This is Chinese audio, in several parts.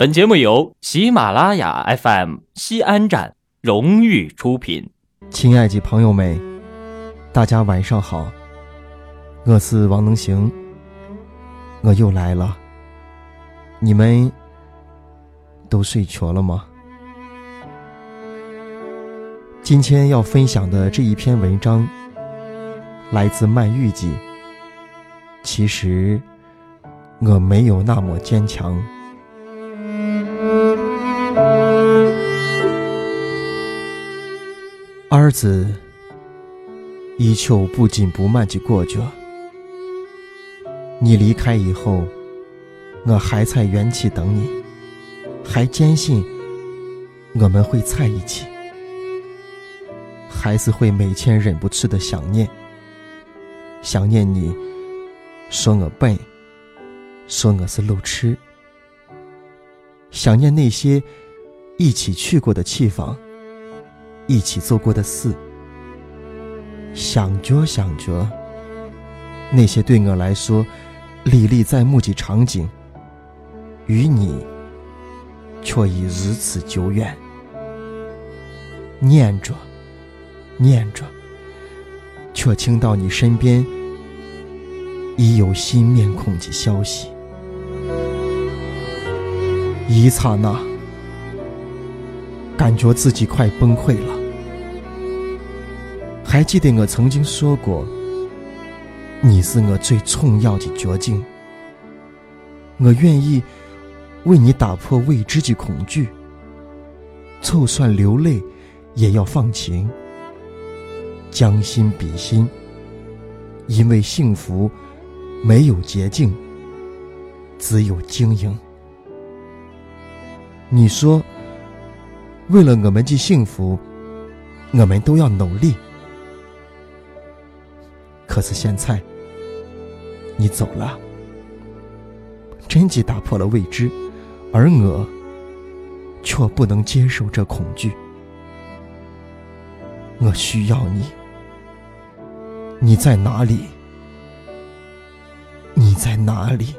本节目由喜马拉雅 FM 西安站荣誉出品。亲爱的朋友们，大家晚上好，我是王能行，我又来了。你们都睡着了吗？今天要分享的这一篇文章来自曼玉记。其实我没有那么坚强。日子，依旧不紧不慢地过着。你离开以后，我还在原地等你，还坚信我们会在一起。还是会每天忍不住的想念，想念你，说我笨，说我是路痴，想念那些一起去过的地方。一起做过的事，想着想着，那些对我来说历历在目的场景，与你却已如此久远。念着，念着，却听到你身边已有新面孔的消息，一刹那，感觉自己快崩溃了。还记得我曾经说过，你是我最重要的绝境。我愿意为你打破未知的恐惧，就算流泪也要放晴，将心比心。因为幸福没有捷径，只有经营。你说，为了我们的幸福，我们都要努力。可是现在，你走了，真迹打破了未知，而我却不能接受这恐惧。我需要你，你在哪里？你在哪里？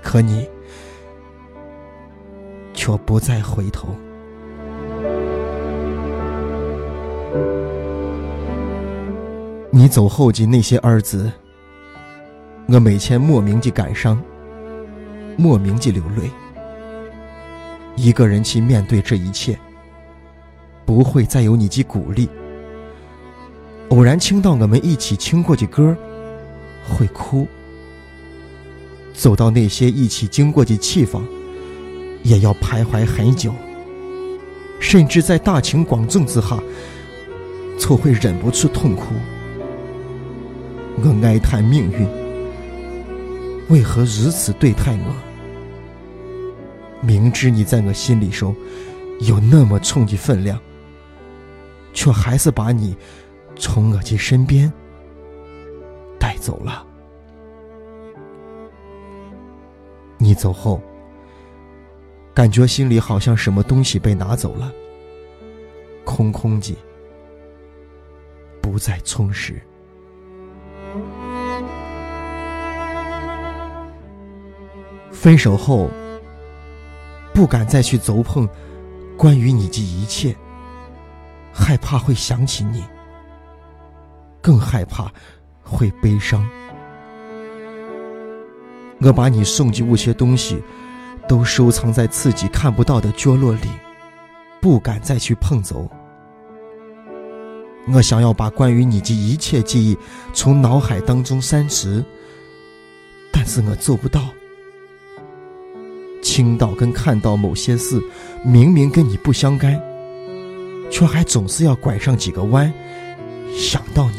可你却不再回头。你走后的那些儿子，我每天莫名的感伤，莫名的流泪。一个人去面对这一切，不会再有你的鼓励。偶然听到我们一起听过的歌，会哭。走到那些一起经过的地方，也要徘徊很久。甚至在大庭广众之下，就会忍不住痛哭。我哀叹命运为何如此对待我？明知你在我心里中有那么重的分量，却还是把你从我的身边带走了。你走后，感觉心里好像什么东西被拿走了，空空的，不再充实。分手后，不敢再去走碰关于你的一切，害怕会想起你，更害怕会悲伤。我把你送的物些东西，都收藏在自己看不到的角落里，不敢再去碰走。我想要把关于你的一切记忆从脑海当中删除，但是我做不到。听到跟看到某些事，明明跟你不相干，却还总是要拐上几个弯，想到你。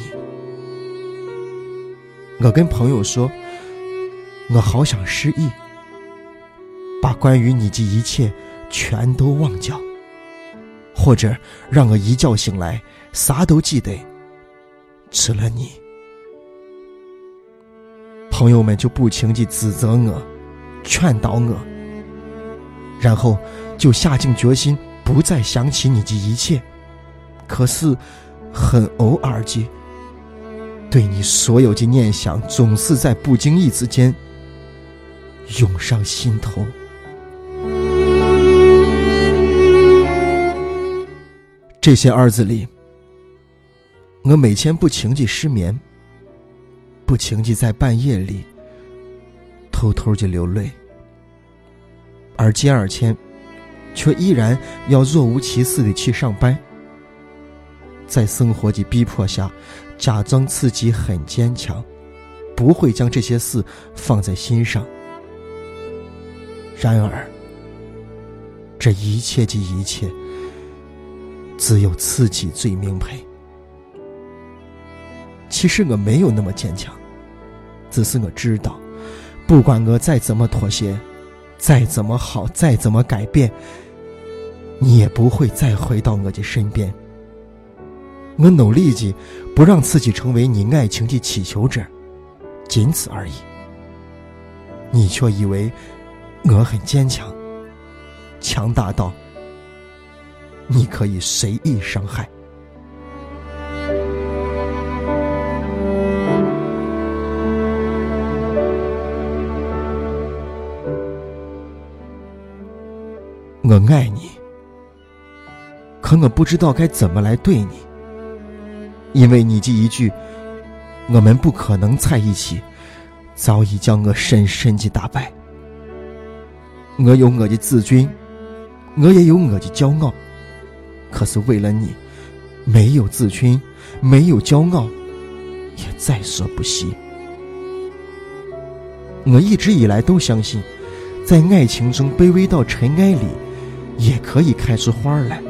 我跟朋友说，我好想失忆，把关于你的一切全都忘掉，或者让我一觉醒来啥都记得，除了你。朋友们就不停地指责我，劝导我。然后就下定决心不再想起你的一切。可是很偶尔的对你所有的念想总是在不经意之间涌上心头。这些日子里我每天不情的失眠不情的在半夜里偷偷的流泪。而接二千，却依然要若无其事的去上班，在生活的逼迫下，假装自己很坚强，不会将这些事放在心上。然而，这一切的一切，只有自己最明白。其实我没有那么坚强，只是我知道，不管我再怎么妥协，再怎么好，再怎么改变，你也不会再回到我的身边。我努力的不让自己成为你爱情的乞求者，仅此而已。你却以为我很坚强。强大到你可以随意伤害。我爱你，可我不知道该怎么来对你，因为你这一句“我们不可能在一起”，早已将我深深的打败。我有我的自尊。我也有我的骄傲，可是为了你，没有自尊，没有骄傲，也在所不惜。我一直以来都相信，在爱情中卑微到尘埃里，也可以开出花来。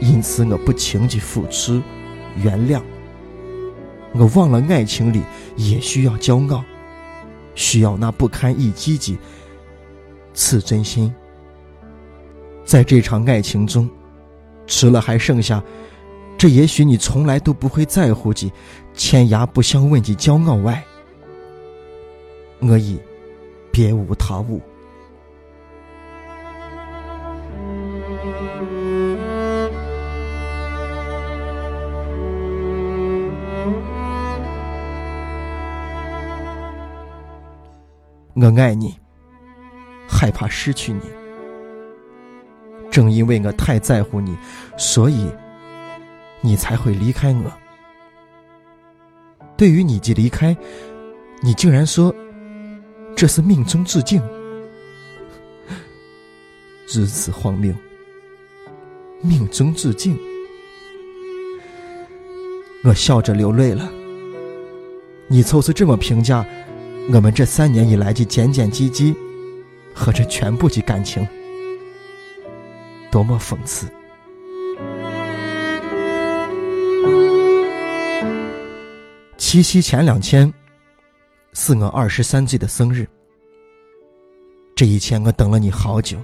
因此，我不轻易付出原谅。我忘了，爱情里也需要骄傲，需要那不堪一击的自尊心。在这场爱情中，除了还剩下这也许你从来都不会在乎的天涯不相问的骄傲外，我已别无他物。我爱你，害怕失去你。正因为我太在乎你，所以你才会离开我。对于你的离开，你竟然说这是命中注定，如此荒谬！命中注定，我笑着流泪了。你就是这么评价我们这三年以来的点点滴滴和这全部的感情？多么讽刺！七夕前两天是我二十三岁的生日，这一天我等了你好久，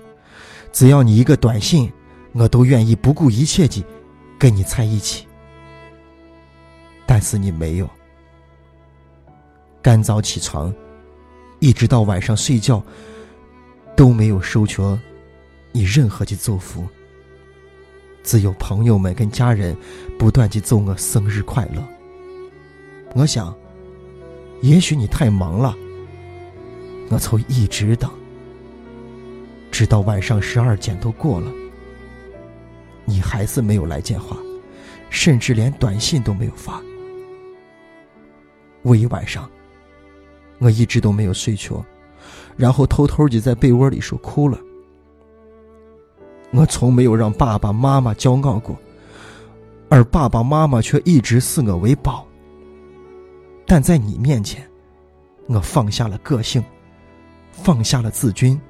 只要你一个短信，我都愿意不顾一切的跟你在一起。但是你没有，干早起床，一直到晚上睡觉，都没有收缺。你任何的祝福，只有朋友们跟家人不断的祝我生日快乐。我想，也许你太忙了，我从一直等，直到晚上十二点都过了，你还是没有来电话，甚至连短信都没有发。我一晚上，我一直都没有睡着，然后偷偷的在被窝里说哭了。我从没有让爸爸妈妈骄傲过，而爸爸妈妈却一直视我为宝。但在你面前，我放下了个性，放下了自尊，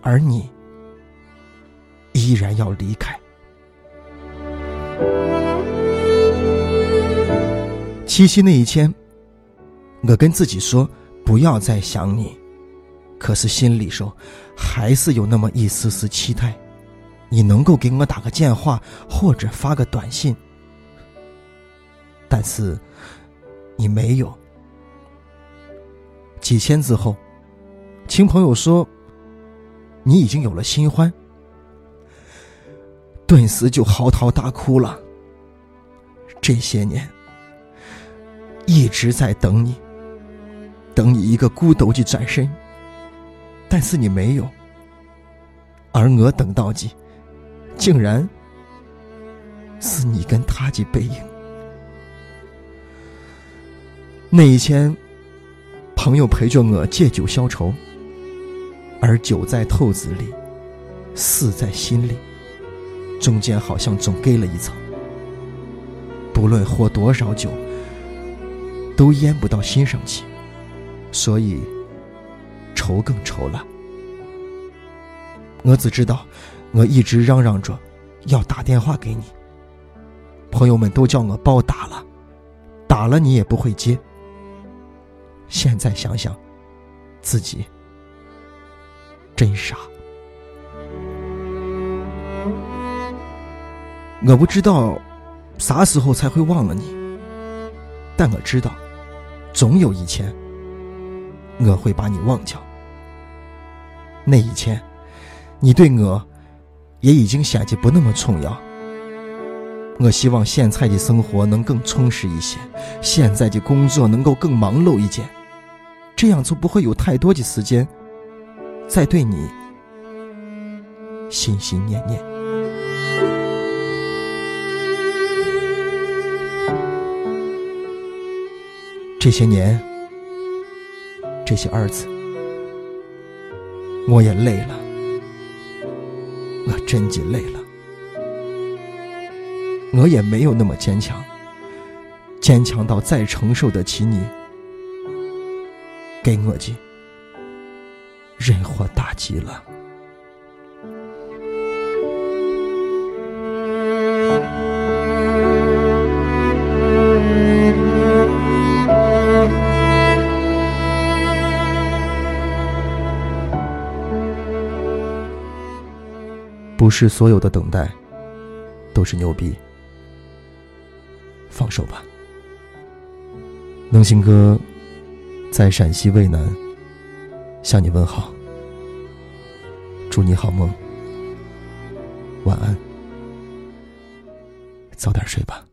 而你依然要离开。七夕那一天，我跟自己说不要再想你，可是心里说还是有那么一丝丝期待。你能够给我打个电话或者发个短信，但是你没有。几天之后，亲朋友说你已经有了新欢，顿时就嚎啕大哭了。这些年一直在等你，等你一个孤独的转身，但是你没有，而我等到的。竟然是你跟他的背影。那一天，朋友陪着我借酒消愁，而酒在透子里，死在心里，中间好像总隔了一层。不论喝多少酒，都咽不到心上去，所以愁更愁了。我只知道，我一直嚷嚷着要打电话给你，朋友们都叫我别打了，打了你也不会接。现在想想，自己真傻。我不知道啥时候才会忘了你，但我知道，总有一天我会把你忘掉。那一天，你对我也已经显得不那么重要。我希望现在的生活能更充实一些，现在的工作能够更忙碌一点，这样就不会有太多的时间再对你心心念念。这些年，这些日子，我也累了，我真的累了。我也没有那么坚强，坚强到再承受得起你给我的任何打击了。不是所有的等待都是牛逼。放手吧，能行哥在陕西渭南向你问好，祝你好梦，晚安，早点睡吧。